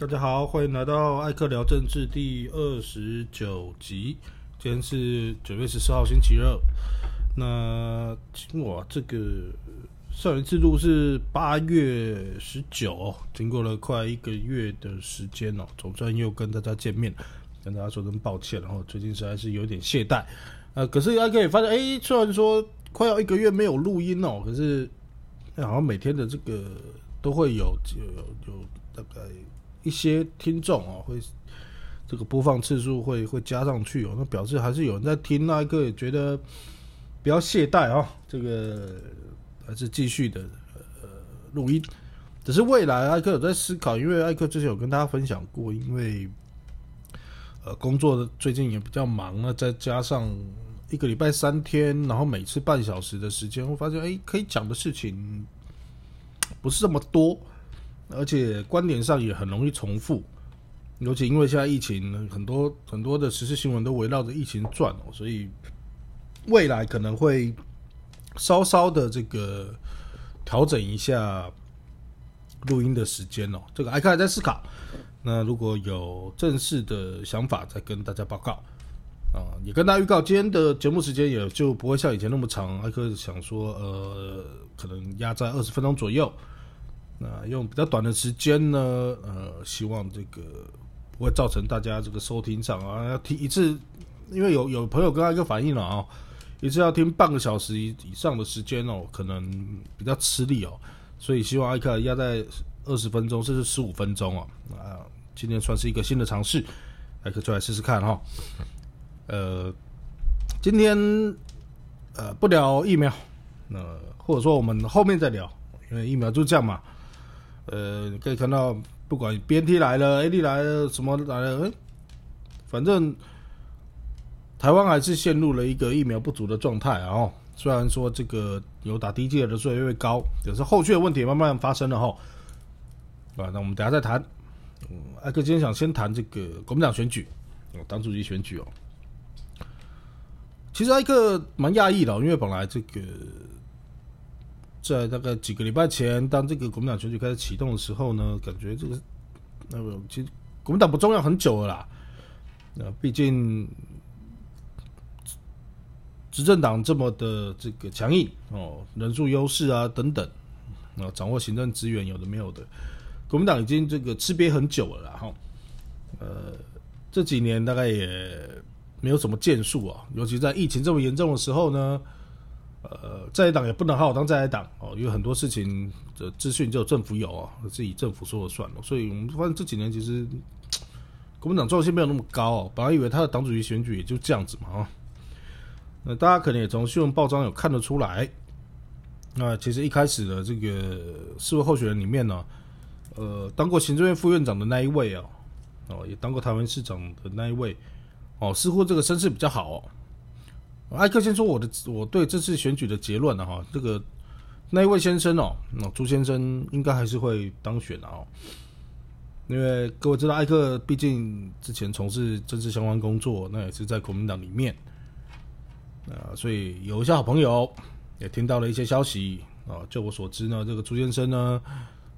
大家好，欢迎来到艾克聊政治第二十九集。今天是九月十四号，星期二。那哇，这个上一次录是八月十九，经过了快一个月的时间哦，总算又跟大家见面，跟大家说声抱歉。然后最近实在是有点懈怠，呃，可是大家可以发现，哎，虽然说快要一个月没有录音哦，可是好像每天的这个都会有有有大概。一些听众啊，会这个播放次数会会加上去哦，那表示还是有人在听。那一个也觉得不要懈怠啊，这个还是继续的呃录音。只是未来艾克有在思考，因为艾克之前有跟大家分享过，因为呃工作的最近也比较忙，那再加上一个礼拜三天，然后每次半小时的时间，会发现哎，可以讲的事情不是这么多。而且观点上也很容易重复，尤其因为现在疫情，很多很多的时事新闻都围绕着疫情转哦，所以未来可能会稍稍的这个调整一下录音的时间哦。这个艾克还在思考，那如果有正式的想法，再跟大家报告啊。也跟大家预告，今天的节目时间也就不会像以前那么长。艾克想说，呃，可能压在二十分钟左右。那用比较短的时间呢，呃，希望这个不会造成大家这个收听上啊，要听一次，因为有有朋友跟他一个反映了啊，一次要听半个小时以以上的时间哦，可能比较吃力哦，所以希望艾克压在二十分钟甚至十五分钟哦，啊，今天算是一个新的尝试，艾克出来试试看哈，呃，今天呃不聊疫苗，那或者说我们后面再聊，因为疫苗就这样嘛。呃，可以看到，不管 BNT 来了，AD 来了，什么来了，哎，反正台湾还是陷入了一个疫苗不足的状态啊。虽然说这个有打第一剂的越来越高，可是后续的问题慢慢发生了哈。啊，那我们等下再谈。嗯，艾克今天想先谈这个国民党选举，哦党主席选举哦。其实艾克蛮讶异的，因为本来这个。在大概几个礼拜前，当这个国民党选举开始启动的时候呢，感觉这个那个其实国民党不重要很久了啦。那毕竟执政党这么的这个强硬哦，人数优势啊等等啊，掌握行政资源有的没有的，国民党已经这个吃瘪很久了哈。呃，这几年大概也没有什么建树啊，尤其在疫情这么严重的时候呢。呃，在野党也不能好好当在野党哦，因为很多事情的资讯只有政府有啊，是以政府说了算了。所以我们发现这几年其实国民党重要性没有那么高哦。本来以为他的党主席选举也就这样子嘛啊。那大家可能也从新闻报章有看得出来，那其实一开始的这个四位候选人里面呢，呃，当过行政院副院长的那一位啊，哦，也当过台湾市长的那一位，哦，似乎这个声势比较好哦。艾克先说我的我对这次选举的结论了哈，这个那一位先生哦，那朱先生应该还是会当选的哦，因为各位知道艾克毕竟之前从事政治相关工作，那也是在国民党里面，啊，所以有一些好朋友也听到了一些消息啊，就我所知呢，这个朱先生呢，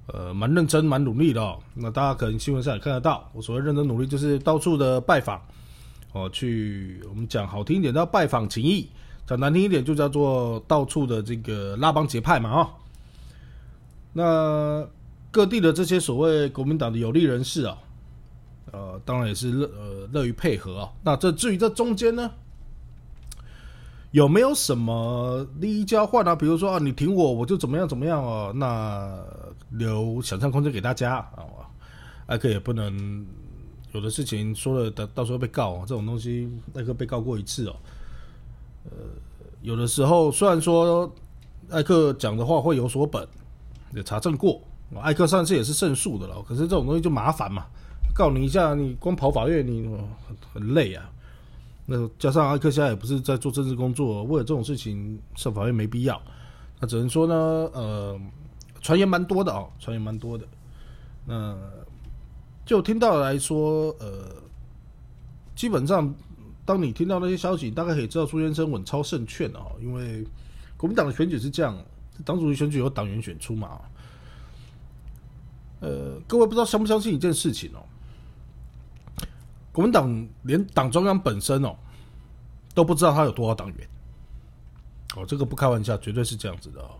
呃，蛮认真蛮努力的，那大家可能新闻上也看得到，我所谓认真努力就是到处的拜访。哦，去我们讲好听一点叫拜访情谊，讲难听一点就叫做到处的这个拉帮结派嘛啊。那各地的这些所谓国民党的有利人士啊，呃，当然也是乐呃乐于配合啊。那这至于这中间呢，有没有什么利益交换啊？比如说啊，你挺我，我就怎么样怎么样哦。那留想象空间给大家啊，艾克也不能。有的事情说了，到到时候被告，这种东西艾克被告过一次哦。呃，有的时候虽然说艾克讲的话会有所本，也查证过，艾克上次也是胜诉的了。可是这种东西就麻烦嘛，告你一下，你光跑法院，你很很累啊。那加上艾克现在也不是在做政治工作，为了这种事情上法院没必要。那只能说呢，呃，传言蛮多的哦，传言蛮多的。那。就听到来说，呃，基本上，当你听到那些消息，大概可以知道朱先生稳操胜券哦。因为国民党的选举是这样，党主席选举由党员选出嘛。呃，各位不知道相不相信一件事情哦，国民党连党中央本身哦都不知道他有多少党员。哦，这个不开玩笑，绝对是这样子的哦。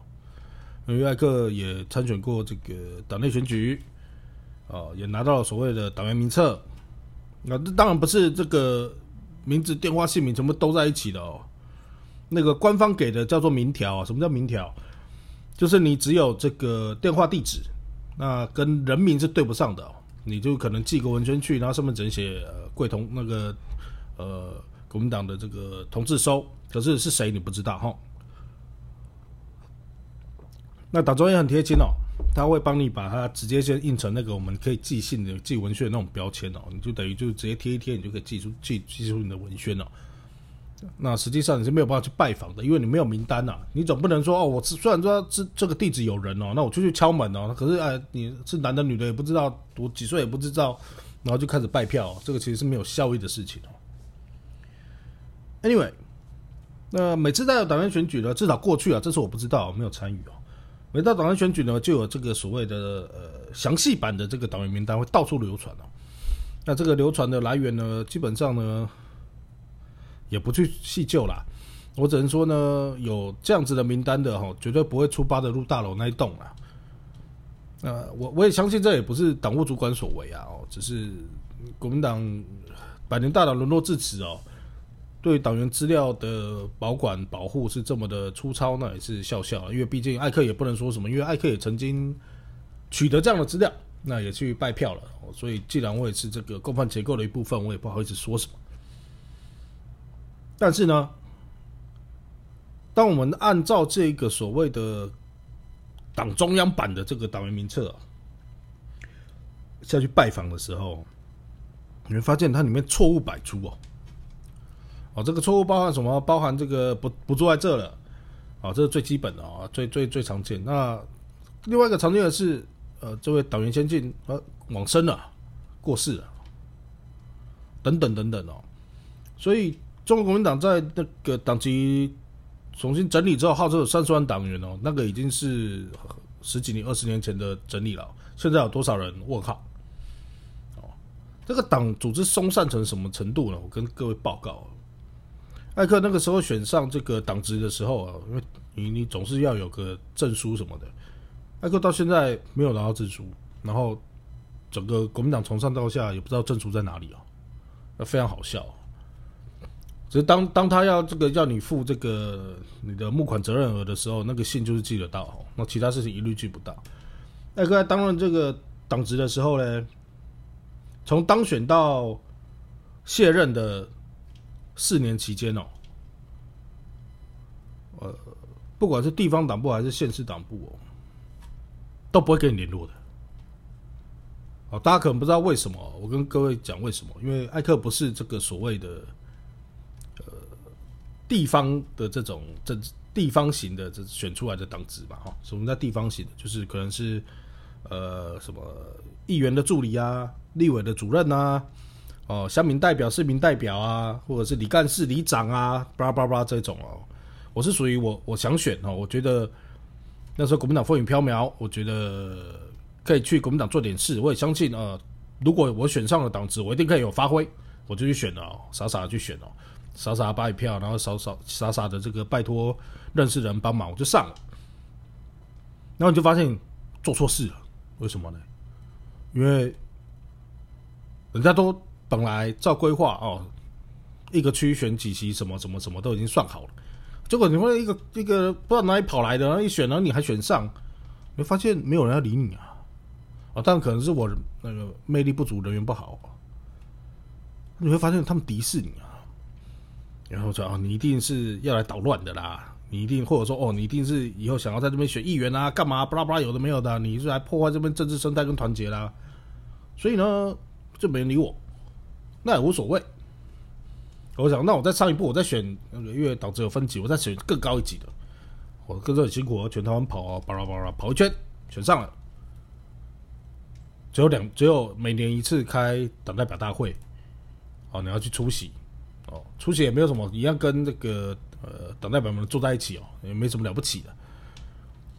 因为艾克也参选过这个党内选举，哦，也拿到了所谓的党员名册。那这当然不是这个名字、电话、姓名全部都在一起的哦。那个官方给的叫做名条啊，什么叫名条？就是你只有这个电话地址，那跟人名是对不上的，你就可能寄个文宣去，然后上面只写贵同那个呃国民党的这个同志收，可是是谁你不知道哈。那党中央很贴心哦，他会帮你把它直接先印成那个我们可以寄信的、寄文宣的那种标签哦，你就等于就直接贴一贴，你就可以寄出寄寄出你的文宣哦。那实际上你是没有办法去拜访的，因为你没有名单呐。你总不能说哦，我虽然说这这个地址有人哦，那我就去敲门哦。可是哎，你是男的女的也不知道，我几岁也不知道，然后就开始拜票，这个其实是没有效益的事情哦。Anyway，那每次在有党员选举呢，至少过去啊，这次我不知道，没有参与哦。每到党员选举呢，就有这个所谓的呃详细版的这个党员名单会到处流传哦。那这个流传的来源呢，基本上呢。也不去细究啦，我只能说呢，有这样子的名单的哈，绝对不会出八德路大楼那一栋啦。呃，我我也相信这也不是党务主管所为啊，哦，只是国民党百年大党沦落至此哦，对党员资料的保管保护是这么的粗糙，那也是笑笑。因为毕竟艾克也不能说什么，因为艾克也曾经取得这样的资料，那也去拜票了，所以既然我也是这个共犯结构的一部分，我也不好意思说什么。但是呢，当我们按照这个所谓的党中央版的这个党员名册下去拜访的时候，你会发现它里面错误百出哦。哦，这个错误包含什么？包含这个不不住在这了。哦，这是最基本的啊，最最最常见。那另外一个常见的是，呃，这位党员先进呃往生了，过世了，等等等等哦。所以。中国国民党在那个党籍重新整理之后，号称有三十万党员哦，那个已经是十几年、二十年前的整理了。现在有多少人？问号！哦，这个党组织松散成什么程度呢？我跟各位报告，艾克那个时候选上这个党职的时候啊，因为你你总是要有个证书什么的，艾克到现在没有拿到证书，然后整个国民党从上到下也不知道证书在哪里哦，那非常好笑。只是当当他要这个要你付这个你的募款责任额的时候，那个信就是寄得到，那其他事情一律寄不到。艾克在担任这个党职的时候呢，从当选到卸任的四年期间哦，呃，不管是地方党部还是县市党部哦，都不会跟你联络的。哦，大家可能不知道为什么，我跟各位讲为什么，因为艾克不是这个所谓的。呃地方的这种政地方型的这选出来的党职嘛，哈，什么叫地方型的？就是可能是呃什么议员的助理啊，立委的主任呐，哦，乡民代表、市民代表啊，或者是里干事、里长啊，巴拉巴拉这种哦。我是属于我我想选哦，我觉得那时候国民党风雨飘渺，我觉得可以去国民党做点事。我也相信呃，如果我选上了党职，我一定可以有发挥，我就去选了，傻傻的去选哦。傻傻把一票，然后傻傻傻傻的这个拜托认识人帮忙，我就上了。然后你就发现做错事了，为什么呢？因为人家都本来照规划哦，一个区选几席，什么什么什么都已经算好了。结果你会一个一个不知道哪里跑来的，然后一选，然后你还选上，你会发现没有人要理你啊！啊，但可能是我那个魅力不足，人缘不好。你会发现他们敌视你啊！然后说哦，你一定是要来捣乱的啦！你一定或者说哦，你一定是以后想要在这边选议员啊，干嘛？巴拉巴拉有的没有的，你是来破坏这边政治生态跟团结啦。所以呢，就没人理我，那也无所谓。我想，那我再上一步，我再选，因为导致有分级，我再选更高一级的。我跟着很辛苦，全台湾跑啊，巴拉巴拉跑一圈，选上了。只有两，只有每年一次开党代表大会，哦，你要去出席。哦，出席也没有什么，一样跟那个呃党代表们坐在一起哦，也没什么了不起的。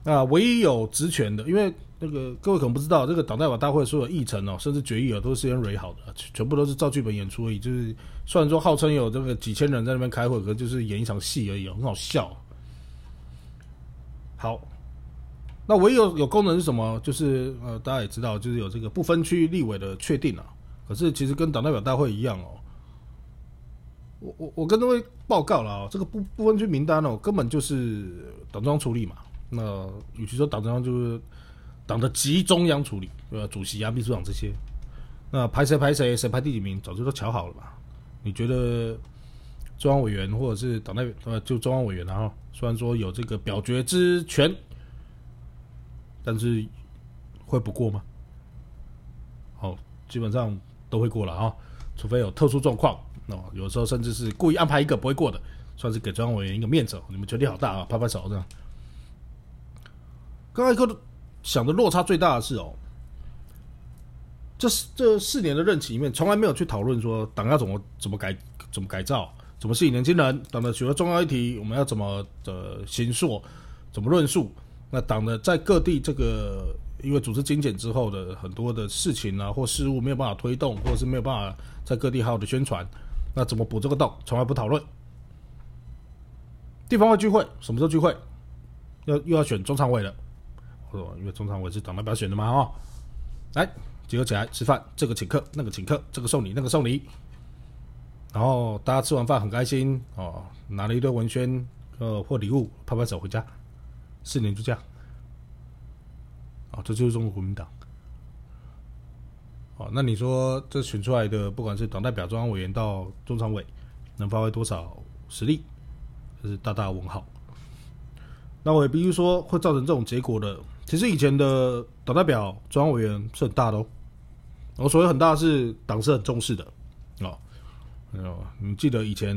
啊，唯一有职权的，因为那个各位可能不知道，这个党代表大会所有议程哦，甚至决议啊，都是先蕊好的，全部都是照剧本演出而已。就是虽然说号称有这个几千人在那边开会，可就是演一场戏而已，很好笑。好，那唯有有功能是什么？就是呃，大家也知道，就是有这个不分区立委的确定啊。可是其实跟党代表大会一样哦。我我我跟各位报告了啊，这个不不分区名单哦，根本就是党中央处理嘛。那与其说党中央就是党的集中央处理，对吧？主席啊、秘书长这些，那排谁排谁，谁排第几名，早就都瞧好了吧？你觉得中央委员或者是党代表呃，就中央委员啊，虽然说有这个表决之权，但是会不过吗？好，基本上都会过了啊，除非有特殊状况，那有时候甚至是故意安排一个不会过的，算是给中央委员一个面子，你们权力好大啊，拍拍手这样。刚才科的想的落差最大的是哦，这这四年的任期里面，从来没有去讨论说党要怎么怎么改怎么改造，怎么吸引年轻人，党的许多重要议题我们要怎么的行述，怎么论述。那党的在各地这个因为组织精简之后的很多的事情啊或事务没有办法推动，或者是没有办法在各地好好的宣传，那怎么补这个洞，从来不讨论。地方会聚会，什么时候聚会？要又要选中常委了。因为中常委是党代表选的嘛，哦，来集合起来吃饭，这个请客，那个请客，这个送礼，那个送礼，然后大家吃完饭很开心哦，拿了一堆文宣呃或礼物，拍拍手回家，四年就这样，哦，这就是中国国民党，哦，那你说这选出来的，不管是党代表、中央委员到中常委，能发挥多少实力，这是大大问号。那我也必须说，会造成这种结果的。其实以前的党代表、中央委员是很大的哦。我所谓很大是党是很重视的哦。哦，你记得以前，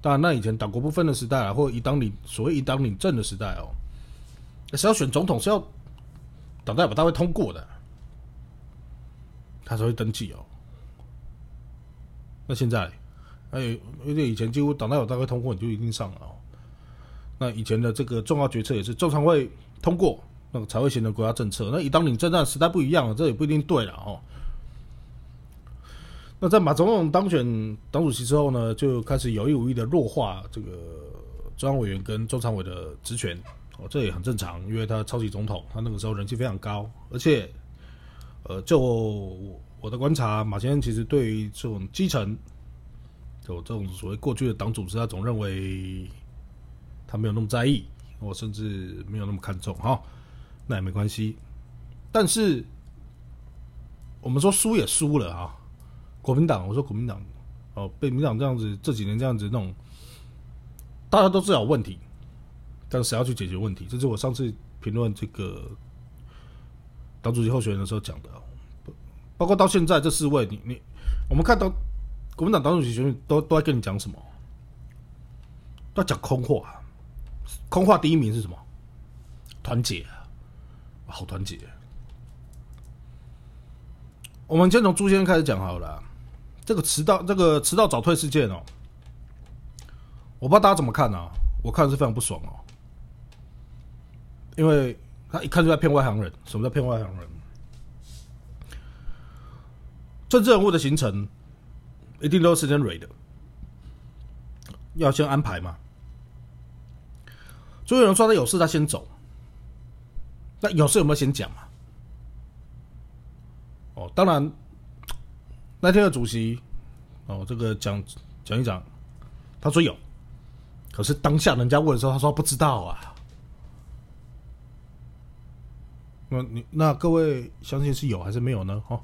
当然那以前党国不分的时代啊，或者以党领所谓以党领政的时代哦，是要选总统是要党代表大会通过的，他才会登记哦。那现在，哎，因为以前几乎党代表大会通过你就一定上了哦。那以前的这个重要决策也是中常会通过。那个才会形成国家政策。那以当领政战时代不一样了，这也不一定对了哦。那在马总统当选党主席之后呢，就开始有意无意的弱化这个中央委员跟中常委的职权哦，这也很正常，因为他超级总统，他那个时候人气非常高，而且呃，就我的观察，马先生其实对于这种基层有这种所谓过去的党组织，他总认为他没有那么在意，我甚至没有那么看重哈。那也没关系，但是我们说输也输了啊！国民党，我说国民党哦，被民党这样子这几年这样子弄，大家都知道有问题，但是谁要去解决问题？这是我上次评论这个党主席候选人的时候讲的，包括到现在这四位，你你我们看到国民党党主席选举都都在跟你讲什么？都讲空话，空话第一名是什么？团结。好团结！我们先从朱先开始讲好了。这个迟到，这个迟到早退事件哦，我不知道大家怎么看呢？我看是非常不爽哦，因为他一看就在骗外行人。什么叫骗外行人？政治人物的行程一定都是时间蕊的，要先安排嘛。朱有人说他有事，他先走。那有事有没有先讲嘛？哦，当然，那天的主席哦，这个讲讲一讲，他说有，可是当下人家问的时候，他说不知道啊。那你那各位相信是有还是没有呢？哈，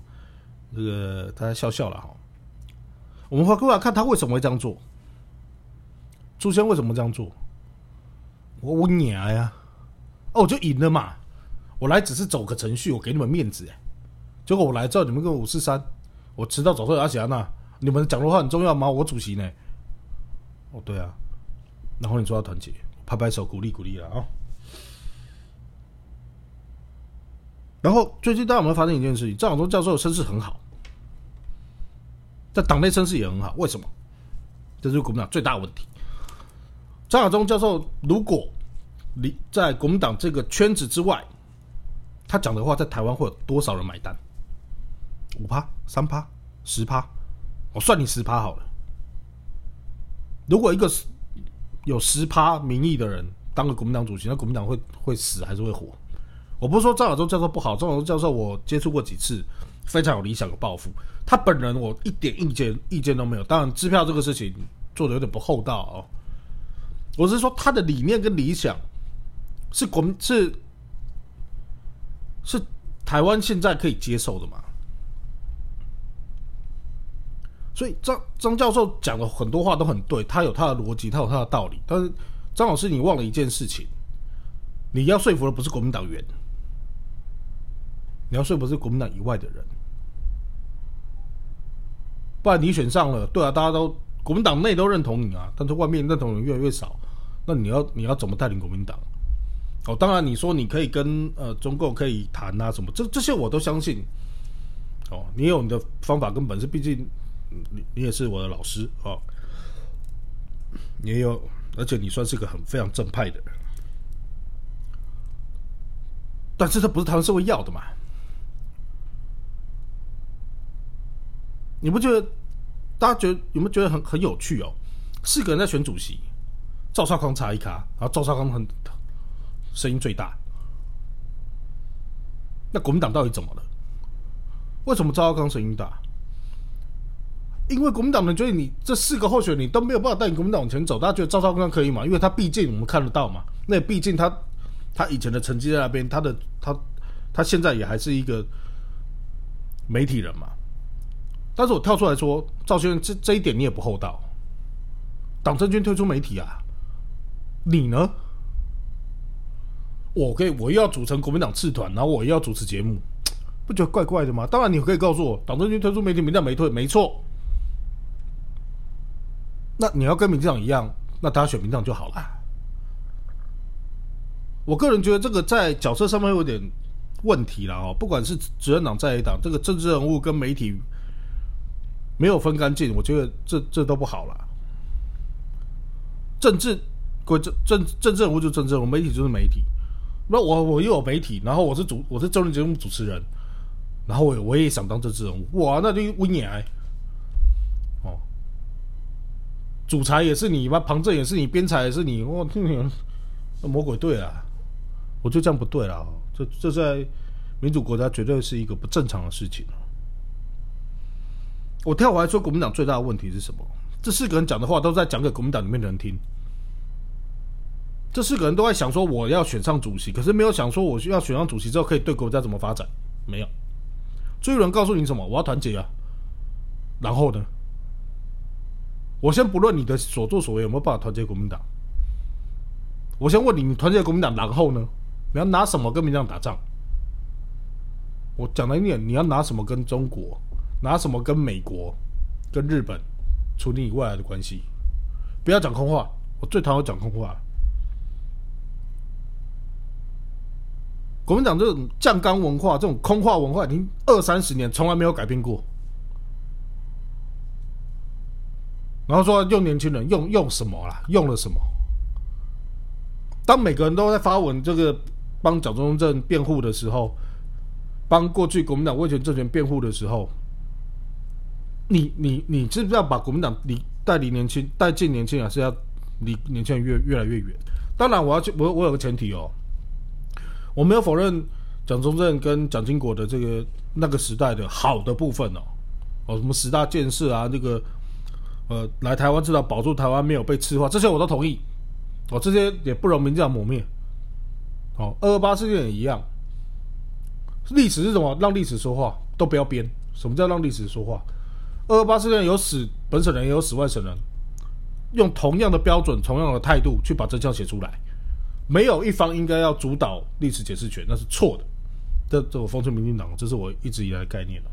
这个他笑笑了哈。我们回过来看他为什么会这样做，朱先为什么这样做？我我娘呀！哦，就赢了嘛。我来只是走个程序，我给你们面子。结果我来之后，你们跟五四三，我迟到早退阿霞那，你们讲的话很重要吗？我主席呢？哦，对啊。然后你说要团结，拍拍手鼓励鼓励了啊。然后最近大家有没有发生一件事情？张晓忠教授的声势很好，在党内声势也很好。为什么？这是国民党最大的问题。张晓忠教授如果离在国民党这个圈子之外，他讲的话在台湾会有多少人买单？五趴、三趴、十趴，我算你十趴好了。如果一个有十趴民意的人当了国民党主席，那国民党会会死还是会活？我不是说张亚洲教授不好，张亚洲教授我接触过几次，非常有理想、有抱负。他本人我一点意见意见都没有。当然，支票这个事情做的有点不厚道哦。我是说他的理念跟理想是国是是台湾现在可以接受的嘛？所以张张教授讲的很多话都很对，他有他的逻辑，他有他的道理。但是张老师，你忘了一件事情，你要说服的不是国民党员，你要说服是国民党以外的人。不然你选上了，对啊，大家都国民党内都认同你啊，但是外面认同人越来越少，那你要你要怎么带领国民党？哦，当然你说你可以跟呃中共可以谈啊什么，这这些我都相信。哦，你有你的方法跟本事，毕竟。你你也是我的老师哦，你也有，而且你算是个很非常正派的人，但是这不是台湾社会要的嘛？你不觉得？大家觉得有没有觉得很很有趣哦？四个人在选主席，赵少康差一卡，然后赵少康很声音最大，那国民党到底怎么了？为什么赵少康声音大？因为国民党人觉得你这四个候选人你都没有办法带领国民党往前走，大家觉得赵少康可以嘛？因为他毕竟我们看得到嘛，那毕竟他他以前的成绩在那边，他的他他现在也还是一个媒体人嘛。但是我跳出来说，赵先生这这一点你也不厚道，党政军推出媒体啊，你呢？我可以，我又要组成国民党次团，然后我又要主持节目，不觉得怪怪的吗？当然你可以告诉我，党政军推出媒体，民调没退，没错。那你要跟民进党一样，那大家选民进党就好了。我个人觉得这个在角色上面有点问题了哦。不管是执政党在野党，这个政治人物跟媒体没有分干净，我觉得这这都不好了。政治归政政政治人物就政治人物，媒体就是媒体。那我我又有媒体，然后我是主我是综艺节目主持人，然后我我也想当政治人物，哇，那就危险哎。主裁也是你吗？旁证也是你，编裁也是你，我听你魔鬼对啊！我就这样不对了，这这在民主国家绝对是一个不正常的事情。我跳回来说，国民党最大的问题是什么？这四个人讲的话都在讲给国民党里面的人听。这四个人都在想说，我要选上主席，可是没有想说我需要选上主席之后可以对国家怎么发展？没有。最有人告诉你什么？我要团结啊！然后呢？我先不论你的所作所为有没有办法团结国民党，我先问你：你团结国民党，然后呢？你要拿什么跟民党打仗？我讲了一点，你要拿什么跟中国？拿什么跟美国、跟日本处理你未来的关系？不要讲空话，我最讨厌讲空话。国民党这种酱缸文化、这种空话文化，已经二三十年从来没有改变过。然后说用年轻人用用什么啦？用了什么？当每个人都在发文这个帮蒋中正辩护的时候，帮过去国民党威权政权辩护的时候，你你你知不知道把国民党离带离年轻带进年轻人是要离年轻人越越来越远？当然，我要去我我有个前提哦，我没有否认蒋中正跟蒋经国的这个那个时代的好的部分哦，哦什么十大建设啊，那个。呃，来台湾至少保住台湾没有被吃化，这些我都同意。哦，这些也不容民进党抹灭。哦，二二八事件也一样。历史是什么？让历史说话，都不要编。什么叫让历史说话？二二八事件有死本省人，也有死外省人，用同样的标准、同样的态度去把真相写出来。没有一方应该要主导历史解释权，那是错的。这这我奉劝民进党，这是我一直以来的概念了。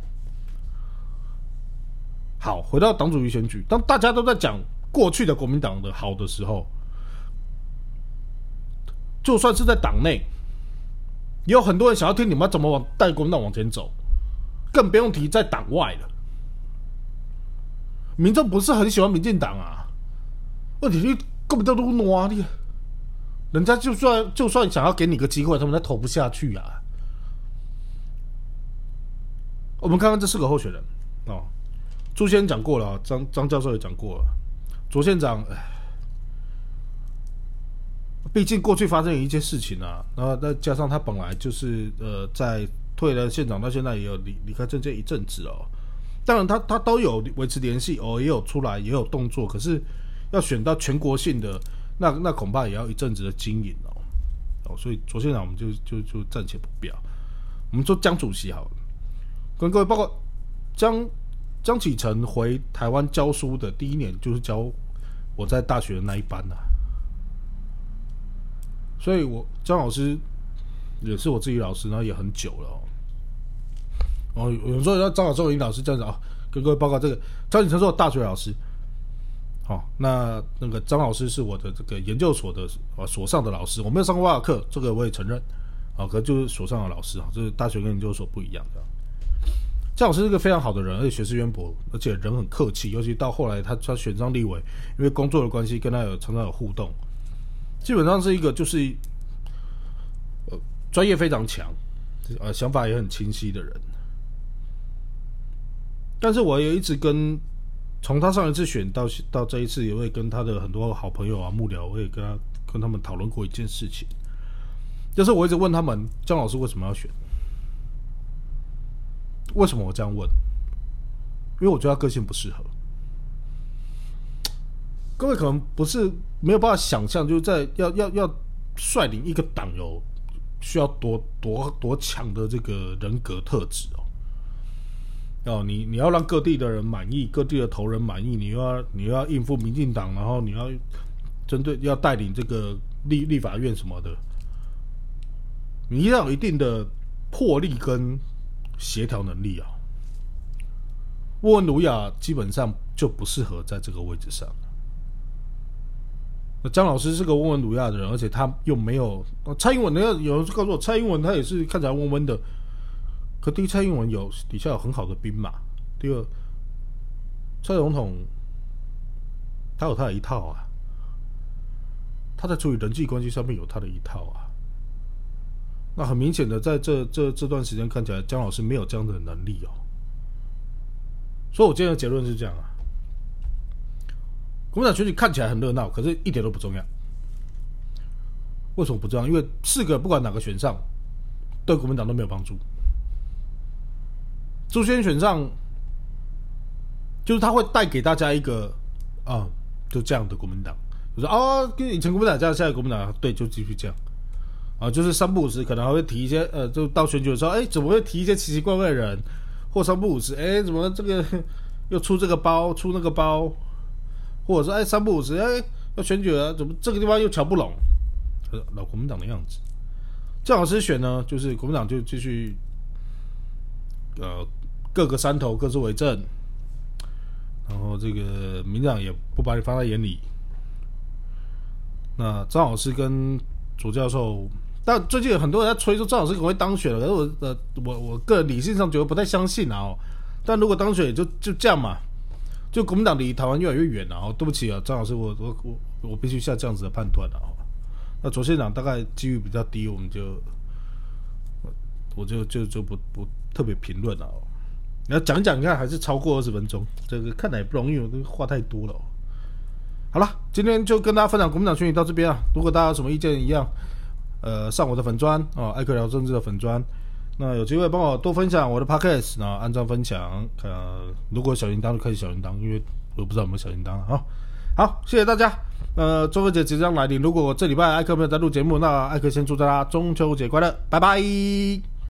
好，回到党主席选举，当大家都在讲过去的国民党的好的时候，就算是在党内，也有很多人想要听你们怎么往带国民党往前走，更不用提在党外了。民众不是很喜欢民进党啊，问题是根本就都挪你，人家就算就算想要给你个机会，他们都投不下去啊。我们看看这四个候选人哦，朱先讲过了，张张教授也讲过了，左县长，毕竟过去发生一件事情啊，然后再加上他本来就是呃，在退了县长到现在也有离离开政界一阵子哦，当然他他都有维持联系哦，也有出来也有动作，可是要选到全国性的，那那恐怕也要一阵子的经营哦，哦，所以左县长我们就就就暂且不表，我们说江主席好了。跟各位报告，江江启臣回台湾教书的第一年，就是教我在大学的那一班呐。所以，我江老师也是我自己老师，然后也很久了哦。哦，有时候要张老师、林老师这样子啊，跟各位报告这个张启臣是我大学老师。好，那那个张老师是我的这个研究所的啊所上的老师，我没有上过他的课，这个我也承认。啊，可就是所上的老师啊，就是大学跟研究所不一样的。张老师是个非常好的人，而且学识渊博，而且人很客气。尤其到后来，他他选上立委，因为工作的关系，跟他有常常有互动。基本上是一个就是呃专业非常强，呃想法也很清晰的人。但是我也一直跟从他上一次选到到这一次，也会跟他的很多好朋友啊幕僚，我也跟他跟他们讨论过一件事情，就是我一直问他们，姜老师为什么要选？为什么我这样问？因为我觉得他个性不适合。各位可能不是没有办法想象，就是在要要要率领一个党有需要多多多强的这个人格特质哦。哦，你你要让各地的人满意，各地的头人满意，你又要你又要应付民进党，然后你要针对要带领这个立立法院什么的，你要有一定的魄力跟。协调能力啊，沃文鲁亚基本上就不适合在这个位置上。那张老师是个温文儒雅的人，而且他又没有蔡英文。那有人告诉我，蔡英文他也是看起来温温的。可第一，蔡英文有底下有很好的兵马；第二，蔡总统他有他的一套啊，他在处理人际关系上面有他的一套啊。那很明显的，在这这这段时间看起来，姜老师没有这样的能力哦。所以我今天的结论是这样啊：国民党选举看起来很热闹，可是一点都不重要。为什么不重要？因为四个不管哪个选上，对国民党都没有帮助。朱轩选上，就是他会带给大家一个啊，就这样的国民党，就说啊，跟以前国民党这样，现在国民党对，就继续这样。啊，就是三不五时可能还会提一些，呃，就到选举的时候，哎，怎么会提一些奇奇怪怪的人？或三不五时，哎，怎么这个 又出这个包，出那个包？或者说，哎，三不五时，哎，要选举了，怎么这个地方又瞧不拢？老国民党的样子。郑老师选呢，就是国民党就继续，呃，各个山头各自为政，然后这个民党也不把你放在眼里。那张老师跟左教授。但最近有很多人在吹说张老师可能会当选了，可是我呃，我我个人理性上觉得不太相信啊。哦，但如果当选，就就这样嘛。就国民党离台湾越来越远了。哦，对不起啊，张老师，我我我我必须下这样子的判断了。哦，那左县长大概机遇比较低，我们就我就就就不不特别评论了。哦，你要讲讲，看还是超过二十分钟，这个看来也不容易，我这个话太多了。好了，今天就跟大家分享国民党选举到这边啊。如果大家有什么意见，一样。呃，上我的粉砖啊，艾克聊政治的粉砖，那有机会帮我多分享我的 podcast，然后按照分享，呃，如果小铃铛就开启小铃铛，因为我不知道有没有小铃铛啊。好，谢谢大家。呃，中秋节即将来临，如果我这礼拜艾克没有在录节目，那艾克先祝大家中秋节快乐，拜拜。